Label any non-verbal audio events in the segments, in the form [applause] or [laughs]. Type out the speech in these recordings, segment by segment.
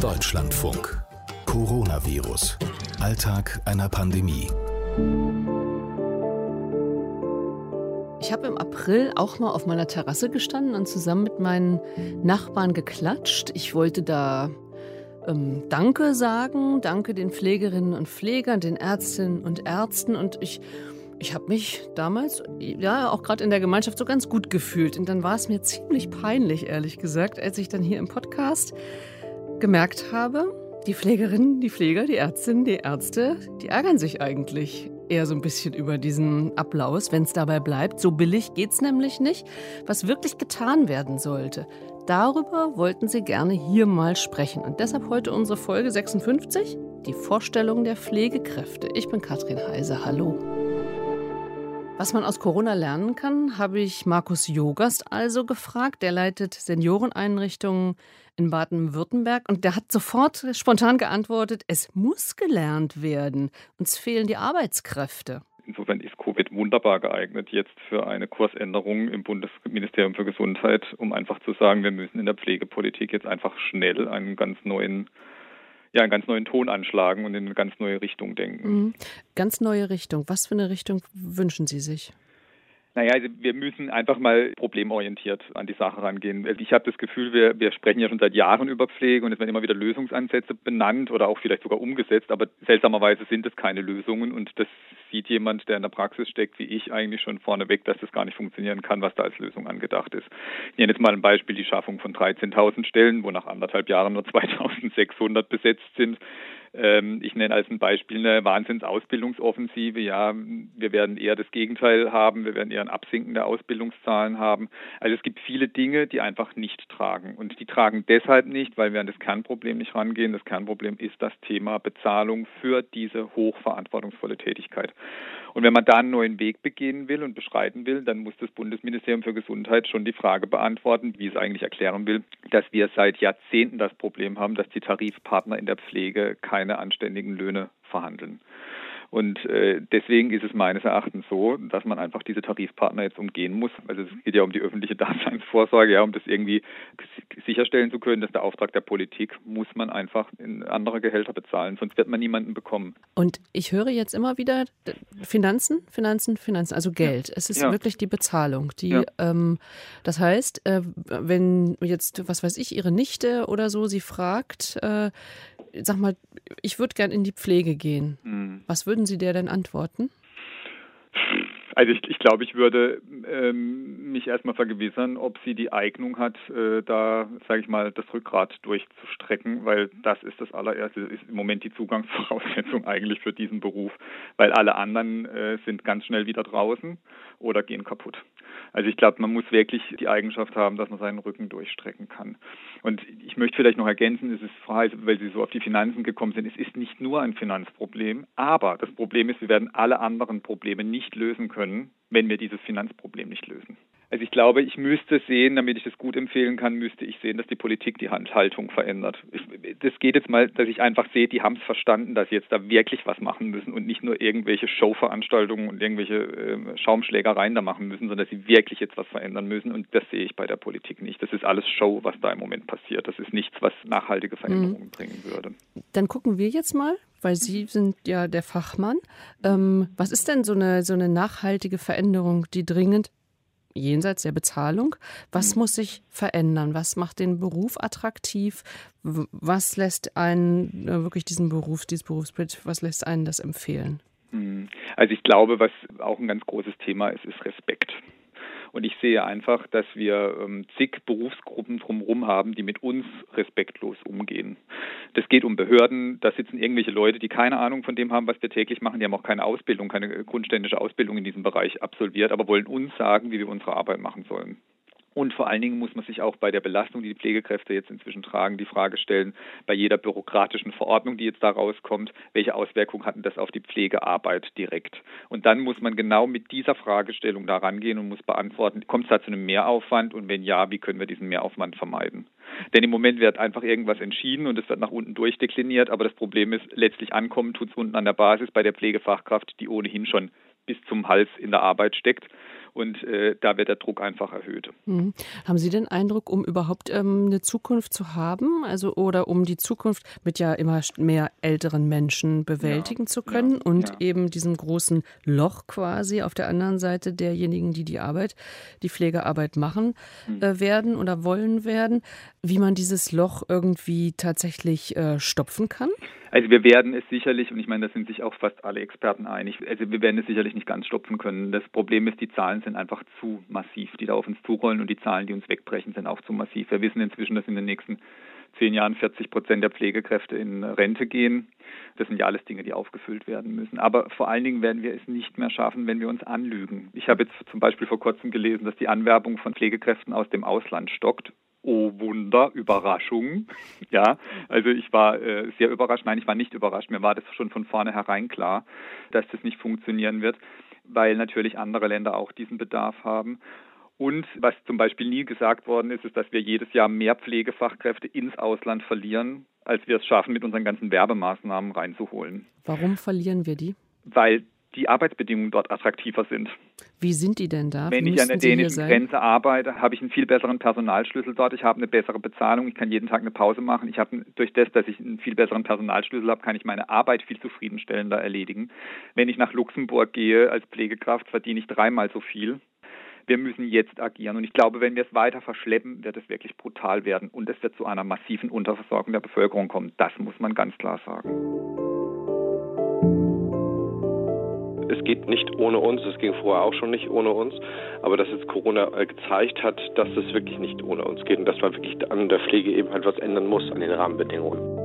Deutschlandfunk. Coronavirus. Alltag einer Pandemie. Ich habe im April auch mal auf meiner Terrasse gestanden und zusammen mit meinen Nachbarn geklatscht. Ich wollte da ähm, Danke sagen, danke den Pflegerinnen und Pflegern, den Ärztinnen und Ärzten und ich ich habe mich damals, ja, auch gerade in der Gemeinschaft so ganz gut gefühlt. Und dann war es mir ziemlich peinlich, ehrlich gesagt, als ich dann hier im Podcast gemerkt habe, die Pflegerinnen, die Pfleger, die Ärztinnen, die Ärzte, die ärgern sich eigentlich eher so ein bisschen über diesen Applaus, wenn es dabei bleibt. So billig geht es nämlich nicht. Was wirklich getan werden sollte, darüber wollten sie gerne hier mal sprechen. Und deshalb heute unsere Folge 56, die Vorstellung der Pflegekräfte. Ich bin Katrin Heise. Hallo. Was man aus Corona lernen kann, habe ich Markus Jogast also gefragt. Der leitet Senioreneinrichtungen in Baden-Württemberg und der hat sofort spontan geantwortet, es muss gelernt werden. Uns fehlen die Arbeitskräfte. Insofern ist Covid wunderbar geeignet jetzt für eine Kursänderung im Bundesministerium für Gesundheit, um einfach zu sagen, wir müssen in der Pflegepolitik jetzt einfach schnell einen ganz neuen ja, einen ganz neuen Ton anschlagen und in eine ganz neue Richtung denken. Mhm. Ganz neue Richtung. Was für eine Richtung wünschen Sie sich? Naja, also wir müssen einfach mal problemorientiert an die Sache rangehen. Also ich habe das Gefühl, wir, wir sprechen ja schon seit Jahren über Pflege und es werden immer wieder Lösungsansätze benannt oder auch vielleicht sogar umgesetzt, aber seltsamerweise sind es keine Lösungen und das sieht jemand, der in der Praxis steckt, wie ich, eigentlich schon vorneweg, dass das gar nicht funktionieren kann, was da als Lösung angedacht ist. Ich nenne jetzt mal ein Beispiel, die Schaffung von 13.000 Stellen, wo nach anderthalb Jahren nur 2.600 besetzt sind. Ähm, ich nenne als ein Beispiel eine Wahnsinnsausbildungsoffensive. Ja, wir werden eher das Gegenteil haben. Wir werden eher ein Absinken der Ausbildungszahlen haben. Also es gibt viele Dinge, die einfach nicht tragen. Und die tragen deshalb nicht, weil wir an das Kernproblem nicht rangehen. Das Kernproblem ist das Thema Bezahlung für diese hochverantwortungsvolle Tätigkeit. Und wenn man da einen neuen Weg begehen will und beschreiten will, dann muss das Bundesministerium für Gesundheit schon die Frage beantworten, wie es eigentlich erklären will, dass wir seit Jahrzehnten das Problem haben, dass die Tarifpartner in der Pflege keine anständigen Löhne verhandeln. Und äh, deswegen ist es meines Erachtens so, dass man einfach diese Tarifpartner jetzt umgehen muss. Also es geht ja um die öffentliche [laughs] Daseinsvorsorge, ja, um das irgendwie sicherstellen zu können, dass der Auftrag der Politik muss man einfach in andere Gehälter bezahlen, sonst wird man niemanden bekommen. Und ich höre jetzt immer wieder Finanzen, Finanzen, Finanzen, also Geld. Ja. Es ist ja. wirklich die Bezahlung. Die, ja. ähm, das heißt, äh, wenn jetzt, was weiß ich, Ihre Nichte oder so sie fragt, äh, sag mal, ich würde gern in die Pflege gehen. Mhm. Was würden Sie der denn antworten? Also ich, ich glaube, ich würde ähm, mich erstmal vergewissern, ob sie die Eignung hat, äh, da, sage ich mal, das Rückgrat durchzustrecken, weil das ist das allererste, ist im Moment die Zugangsvoraussetzung [laughs] eigentlich für diesen Beruf, weil alle anderen äh, sind ganz schnell wieder draußen oder gehen kaputt. Also ich glaube, man muss wirklich die Eigenschaft haben, dass man seinen Rücken durchstrecken kann. Und ich möchte vielleicht noch ergänzen, es ist frei, weil Sie so auf die Finanzen gekommen sind, es ist nicht nur ein Finanzproblem, aber das Problem ist, wir werden alle anderen Probleme nicht lösen können, wenn wir dieses Finanzproblem nicht lösen. Also ich glaube, ich müsste sehen, damit ich das gut empfehlen kann, müsste ich sehen, dass die Politik die Handhaltung verändert. Ich, das geht jetzt mal, dass ich einfach sehe, die haben es verstanden, dass sie jetzt da wirklich was machen müssen und nicht nur irgendwelche Showveranstaltungen und irgendwelche äh, Schaumschlägereien da machen müssen, sondern dass sie wirklich jetzt was verändern müssen. Und das sehe ich bei der Politik nicht. Das ist alles Show, was da im Moment passiert. Das ist nichts, was nachhaltige Veränderungen mhm. bringen würde. Dann gucken wir jetzt mal, weil Sie sind ja der Fachmann. Ähm, was ist denn so eine, so eine nachhaltige Veränderung, die dringend jenseits der Bezahlung. Was muss sich verändern? Was macht den Beruf attraktiv? Was lässt einen äh, wirklich diesen Beruf, dieses Berufsbild, was lässt einen das empfehlen? Hm. Also ich glaube, was auch ein ganz großes Thema ist, ist Respekt. Und ich sehe einfach, dass wir ähm, zig Berufsgruppen drumherum haben, die mit uns respektlos umgehen. Das geht um Behörden, da sitzen irgendwelche Leute, die keine Ahnung von dem haben, was wir täglich machen. Die haben auch keine Ausbildung, keine grundständische Ausbildung in diesem Bereich absolviert, aber wollen uns sagen, wie wir unsere Arbeit machen sollen. Und vor allen Dingen muss man sich auch bei der Belastung, die die Pflegekräfte jetzt inzwischen tragen, die Frage stellen, bei jeder bürokratischen Verordnung, die jetzt da rauskommt, welche Auswirkungen hatten das auf die Pflegearbeit direkt? Und dann muss man genau mit dieser Fragestellung da rangehen und muss beantworten, kommt es da zu einem Mehraufwand und wenn ja, wie können wir diesen Mehraufwand vermeiden? Denn im Moment wird einfach irgendwas entschieden und es wird nach unten durchdekliniert, aber das Problem ist, letztlich ankommen tut es unten an der Basis bei der Pflegefachkraft, die ohnehin schon bis zum Hals in der Arbeit steckt Und äh, da wird der Druck einfach erhöht. Mhm. Haben Sie den Eindruck, um überhaupt ähm, eine Zukunft zu haben, also oder um die Zukunft mit ja immer mehr älteren Menschen bewältigen ja, zu können ja, und ja. eben diesem großen Loch quasi auf der anderen Seite derjenigen, die die Arbeit, die Pflegearbeit machen mhm. äh, werden oder wollen werden, wie man dieses Loch irgendwie tatsächlich äh, stopfen kann? Also wir werden es sicherlich, und ich meine, da sind sich auch fast alle Experten einig, also wir werden es sicherlich nicht ganz stopfen können. Das Problem ist, die Zahlen sind einfach zu massiv, die da auf uns zurollen und die Zahlen, die uns wegbrechen, sind auch zu massiv. Wir wissen inzwischen, dass in den nächsten zehn Jahren 40 Prozent der Pflegekräfte in Rente gehen. Das sind ja alles Dinge, die aufgefüllt werden müssen. Aber vor allen Dingen werden wir es nicht mehr schaffen, wenn wir uns anlügen. Ich habe jetzt zum Beispiel vor kurzem gelesen, dass die Anwerbung von Pflegekräften aus dem Ausland stockt oh Wunder, Überraschung. [laughs] Ja, also ich war äh, sehr überrascht. Nein, ich war nicht überrascht. Mir war das schon von vornherein klar, dass das nicht funktionieren wird, weil natürlich andere Länder auch diesen Bedarf haben. Und was zum Beispiel nie gesagt worden ist, ist, dass wir jedes Jahr mehr Pflegefachkräfte ins Ausland verlieren, als wir es schaffen, mit unseren ganzen Werbemaßnahmen reinzuholen. Warum verlieren wir die? Weil die Arbeitsbedingungen dort attraktiver sind. Wie sind die denn da? Wenn ich an der dänischen Grenze arbeite, habe ich einen viel besseren Personalschlüssel dort. Ich habe eine bessere Bezahlung. Ich kann jeden Tag eine Pause machen. Ich habe durch das, dass ich einen viel besseren Personalschlüssel habe, kann ich meine Arbeit viel zufriedenstellender erledigen. Wenn ich nach Luxemburg gehe als Pflegekraft, verdiene ich dreimal so viel. Wir müssen jetzt agieren. Und ich glaube, wenn wir es weiter verschleppen, wird es wirklich brutal werden. Und es wird zu einer massiven Unterversorgung der Bevölkerung kommen. Das muss man ganz klar sagen es geht nicht ohne uns, es ging vorher auch schon nicht ohne uns, aber dass jetzt Corona äh, gezeigt hat, dass es wirklich nicht ohne uns geht und dass man wirklich an der Pflege eben halt was ändern muss, an den Rahmenbedingungen.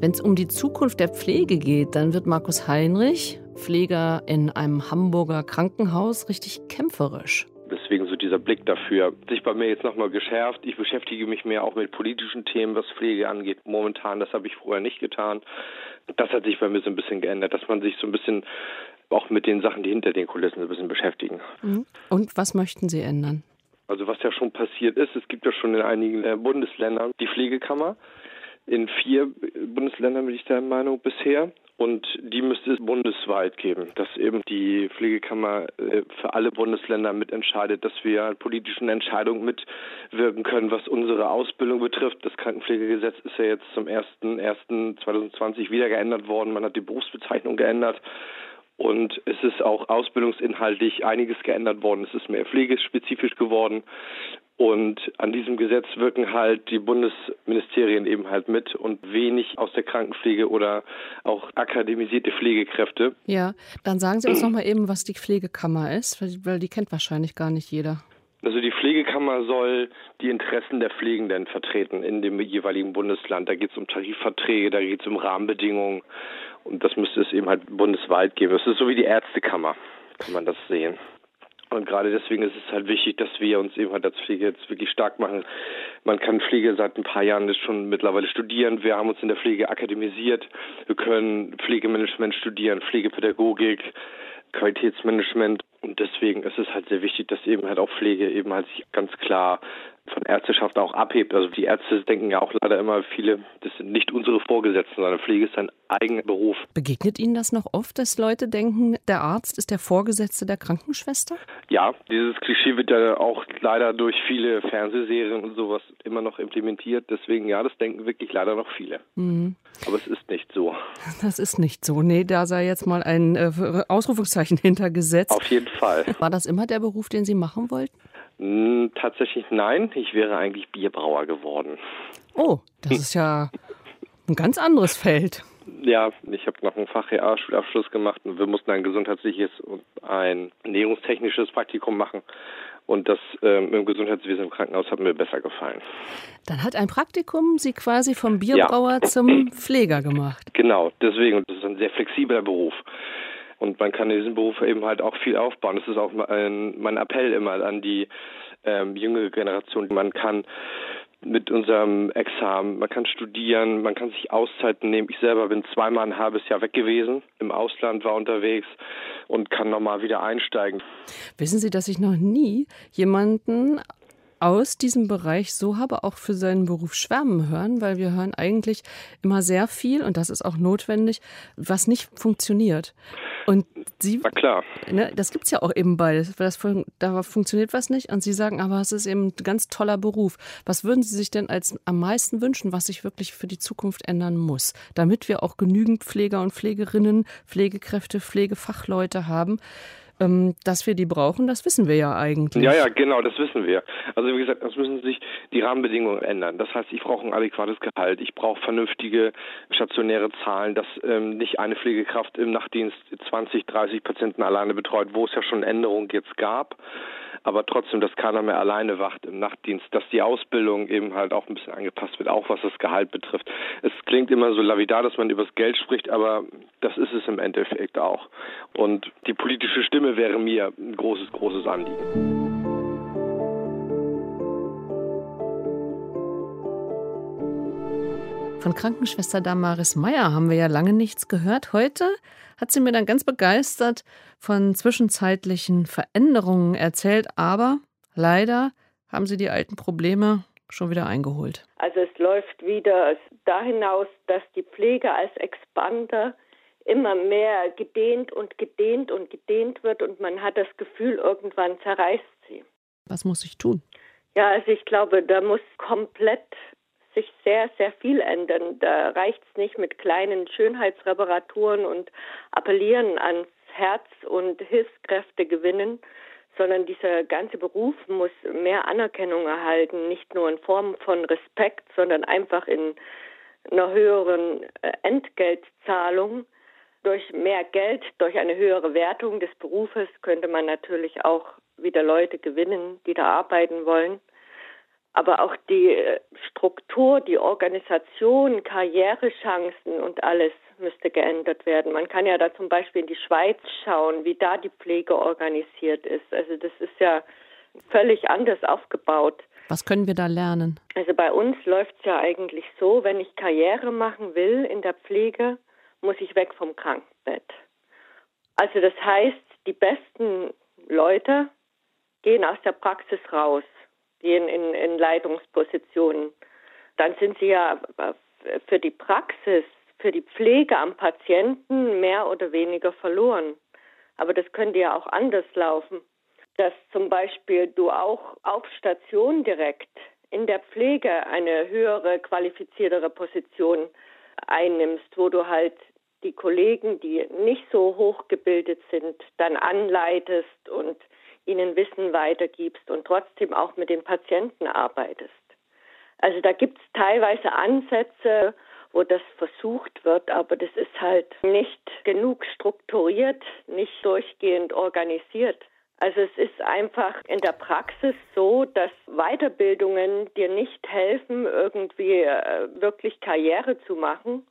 Wenn es um die Zukunft der Pflege geht, dann wird Markus Heinrich, Pfleger in einem Hamburger Krankenhaus, richtig kämpferisch. Deswegen so dieser Blick dafür. Sich bei mir jetzt nochmal geschärft. Ich beschäftige mich mehr auch mit politischen Themen, was Pflege angeht. Momentan, das habe ich vorher nicht getan. Das hat sich bei mir so ein bisschen geändert, dass man sich so ein bisschen auch mit den Sachen, die hinter den Kulissen ein bisschen beschäftigen. Mhm. Und was möchten Sie ändern? Also was ja schon passiert ist, es gibt ja schon in einigen äh, Bundesländern die Pflegekammer. In vier Bundesländern bin ich der Meinung bisher. Und die müsste es bundesweit geben, dass eben die Pflegekammer äh, für alle Bundesländer mitentscheidet, dass wir an politischen Entscheidungen mitwirken können, was unsere Ausbildung betrifft. Das Krankenpflegegesetz ist ja jetzt zum 01.01.2020 wieder geändert worden. Man hat die Berufsbezeichnung geändert. Und es ist auch ausbildungsinhaltlich einiges geändert worden. Es ist mehr pflegespezifisch geworden. Und an diesem Gesetz wirken halt die Bundesministerien eben halt mit und wenig aus der Krankenpflege oder auch akademisierte Pflegekräfte. Ja, dann sagen Sie uns [clears throat] noch mal eben, was die Pflegekammer ist, weil die kennt wahrscheinlich gar nicht jeder. Also die Pflegekammer soll die Interessen der Pflegenden vertreten in dem jeweiligen Bundesland. Da geht es um Tarifverträge, da geht es um Rahmenbedingungen und das müsste es eben halt bundesweit geben. Das ist so wie die Ärztekammer, kann man das sehen. Und gerade deswegen ist es halt wichtig, dass wir uns eben halt als Pflege jetzt wirklich stark machen. Man kann Pflege seit ein paar Jahren schon mittlerweile studieren. Wir haben uns in der Pflege akademisiert. Wir können Pflegemanagement studieren, Pflegepädagogik, Qualitätsmanagement. Und deswegen ist es halt sehr wichtig, dass eben halt auch Pflege eben halt sich ganz klar von Ärzteschaft auch abhebt. Also die Ärzte denken ja auch leider immer viele, das sind nicht unsere Vorgesetzten, sondern Pflege ist ein eigener Beruf. Begegnet Ihnen das noch oft, dass Leute denken, der Arzt ist der Vorgesetzte der Krankenschwester? Ja, dieses Klischee wird ja auch leider durch viele Fernsehserien und sowas immer noch implementiert. Deswegen ja, das denken wirklich leider noch viele. Mhm. Aber es ist nicht so. Das ist nicht so. Nee, da sei jetzt mal ein äh, Ausrufungszeichen hintergesetzt. Auf jeden Fall. War das immer der Beruf, den Sie machen wollten? Hm, tatsächlich nein. Ich wäre eigentlich Bierbrauer geworden. Oh, das ist ja ein ganz anderes Feld. Ja, ich habe noch einen Fach-RA-Schulabschluss gemacht und wir mussten ein gesundheitliches und ein ernährungstechnisches Praktikum machen. Und das ähm, im Gesundheitswesen im Krankenhaus hat mir besser gefallen. Dann hat ein Praktikum Sie quasi vom Bierbrauer ja. zum Pfleger gemacht. Genau, deswegen. Das ist ein sehr flexibler Beruf. Und man kann in diesem Beruf eben halt auch viel aufbauen. Das ist auch mein, mein Appell immer an die ähm, jüngere Generation. Man kann mit unserem Examen, man kann studieren, man kann sich Auszeiten nehmen. Ich selber bin zweimal ein halbes Jahr weg gewesen, im Ausland war unterwegs und kann nochmal wieder einsteigen. Wissen Sie, dass ich noch nie jemanden aus diesem Bereich so habe auch für seinen Beruf schwärmen hören, weil wir hören eigentlich immer sehr viel, und das ist auch notwendig, was nicht funktioniert. Und Sie, Na klar. Ne, das gibt es ja auch eben beides. Das, da funktioniert was nicht und Sie sagen, aber es ist eben ein ganz toller Beruf. Was würden Sie sich denn als am meisten wünschen, was sich wirklich für die Zukunft ändern muss, damit wir auch genügend Pfleger und Pflegerinnen, Pflegekräfte, Pflegefachleute haben? Ähm, dass wir die brauchen, das wissen wir ja eigentlich. Ja, ja, genau, das wissen wir. Also wie gesagt, es müssen sich die Rahmenbedingungen ändern. Das heißt, ich brauche ein adäquates Gehalt, ich brauche vernünftige stationäre Zahlen, dass ähm, nicht eine Pflegekraft im Nachtdienst 20, 30 Patienten alleine betreut, wo es ja schon Änderungen jetzt gab aber trotzdem, dass keiner mehr alleine wacht im Nachtdienst, dass die Ausbildung eben halt auch ein bisschen angepasst wird, auch was das Gehalt betrifft. Es klingt immer so lavidar, dass man über das Geld spricht, aber das ist es im Endeffekt auch. Und die politische Stimme wäre mir ein großes, großes Anliegen. Von Krankenschwester Damaris Meyer haben wir ja lange nichts gehört. Heute hat sie mir dann ganz begeistert von zwischenzeitlichen Veränderungen erzählt, aber leider haben sie die alten Probleme schon wieder eingeholt. Also es läuft wieder da hinaus, dass die Pflege als Expander immer mehr gedehnt und gedehnt und gedehnt wird und man hat das Gefühl, irgendwann zerreißt sie. Was muss ich tun? Ja, also ich glaube, da muss komplett sich sehr, sehr viel ändern. Da reicht es nicht mit kleinen Schönheitsreparaturen und appellieren ans Herz und Hilfskräfte gewinnen, sondern dieser ganze Beruf muss mehr Anerkennung erhalten, nicht nur in Form von Respekt, sondern einfach in einer höheren äh, Entgeltzahlung. Durch mehr Geld, durch eine höhere Wertung des Berufes könnte man natürlich auch wieder Leute gewinnen, die da arbeiten wollen aber auch die äh, Struktur, die Organisation, Karrierechancen und alles müsste geändert werden. Man kann ja da zum Beispiel in die Schweiz schauen, wie da die Pflege organisiert ist. Also das ist ja völlig anders aufgebaut. Was können wir da lernen? Also bei uns läuft es ja eigentlich so, wenn ich Karriere machen will in der Pflege, muss ich weg vom Krankenbett. Also das heißt, die besten Leute gehen aus der Praxis raus gehen in, in Leitungspositionen, dann sind sie ja für die Praxis, für die Pflege am Patienten mehr oder weniger verloren. Aber das könnte ja auch anders laufen, dass zum Beispiel du auch auf Station direkt in der Pflege eine höhere, qualifiziertere Position einnimmst, wo du halt die Kollegen, die nicht so hochgebildet sind, dann anleitest und ihnen Wissen weitergibst und trotzdem auch mit den Patienten arbeitest. Also da gibt es teilweise Ansätze, wo das versucht wird, aber das ist halt nicht genug strukturiert, nicht durchgehend organisiert. Also es ist einfach in der Praxis so, dass Weiterbildungen dir nicht helfen, irgendwie äh, wirklich Karriere zu machen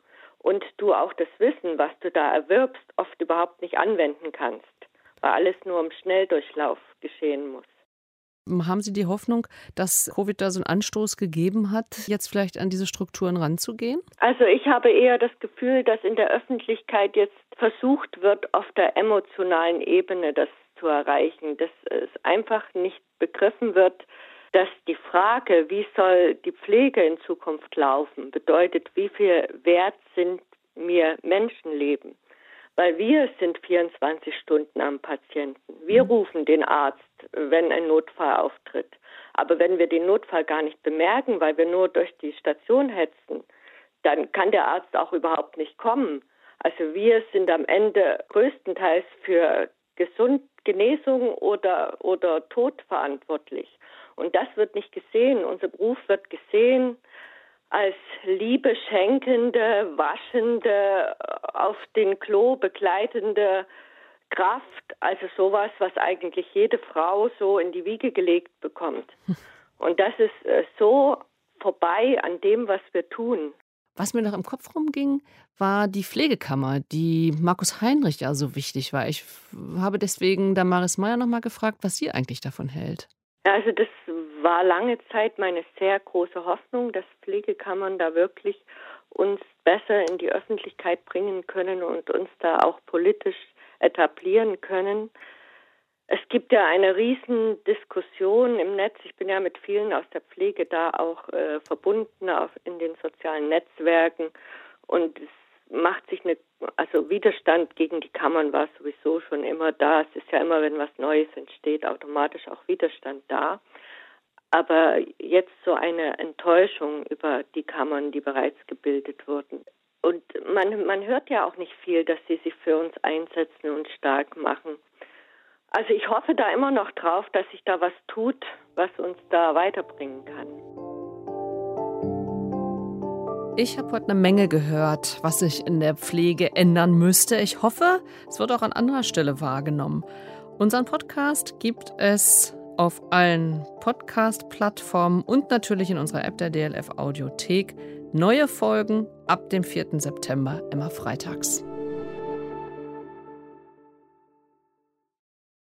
und du auch das Wissen, was du da erwirbst, oft überhaupt nicht anwenden kannst weil alles nur im Schnelldurchlauf geschehen muss. Haben Sie die Hoffnung, dass Covid da so einen Anstoß gegeben hat, jetzt vielleicht an diese Strukturen ranzugehen? Also ich habe eher das Gefühl, dass in der Öffentlichkeit jetzt versucht wird, auf der emotionalen Ebene das zu erreichen, dass es einfach nicht begriffen wird, dass die Frage, wie soll die Pflege in Zukunft laufen, bedeutet, wie viel wert sind mir Menschenleben weil wir sind 24 Stunden am Patienten. Wir mhm. rufen den Arzt, wenn ein Notfall auftritt. Aber wenn wir den Notfall gar nicht bemerken, weil wir nur durch die Station hetzen, dann kann der Arzt auch überhaupt nicht kommen. Also wir sind am Ende größtenteils für Gesund Genesung oder, oder Tod verantwortlich. Und das wird nicht gesehen. Unser Beruf wird gesehen als Liebe schenkende, waschende, auf den Klo begleitende Kraft, also sowas, was eigentlich jede Frau so in die Wiege gelegt bekommt. [laughs] Und das ist äh, so vorbei an dem, was wir tun. Was mir noch im Kopf rumging, war die Pflegekammer, die Markus Heinrich ja so wichtig war. Ich habe deswegen Damaris Meyer nochmal gefragt, was sie eigentlich davon hält. Also das war lange Zeit meine sehr große Hoffnung, dass Pflegekammern da wirklich uns besser in die Öffentlichkeit bringen können und uns da auch politisch etablieren können. Es gibt ja eine riesen Diskussion im Netz. Ich bin ja mit vielen aus der Pflege da auch äh, verbunden auf, in den sozialen Netzwerken und es macht sich eine, also Widerstand gegen die Kammern war sowieso schon immer da. Es ist ja immer, wenn was Neues entsteht, automatisch auch Widerstand da. Aber jetzt so eine Enttäuschung über die Kammern, die bereits gebildet wurden. Und man, man hört ja auch nicht viel, dass sie sich für uns einsetzen und stark machen. Also ich hoffe da immer noch drauf, dass sich da was tut, was uns da weiterbringen kann. Ich habe heute eine Menge gehört, was sich in der Pflege ändern müsste. Ich hoffe, es wird auch an anderer Stelle wahrgenommen. Unseren Podcast gibt es auf allen Podcast-Plattformen und natürlich in unserer App der DLF Audiothek. Neue Folgen ab dem 4. September immer freitags.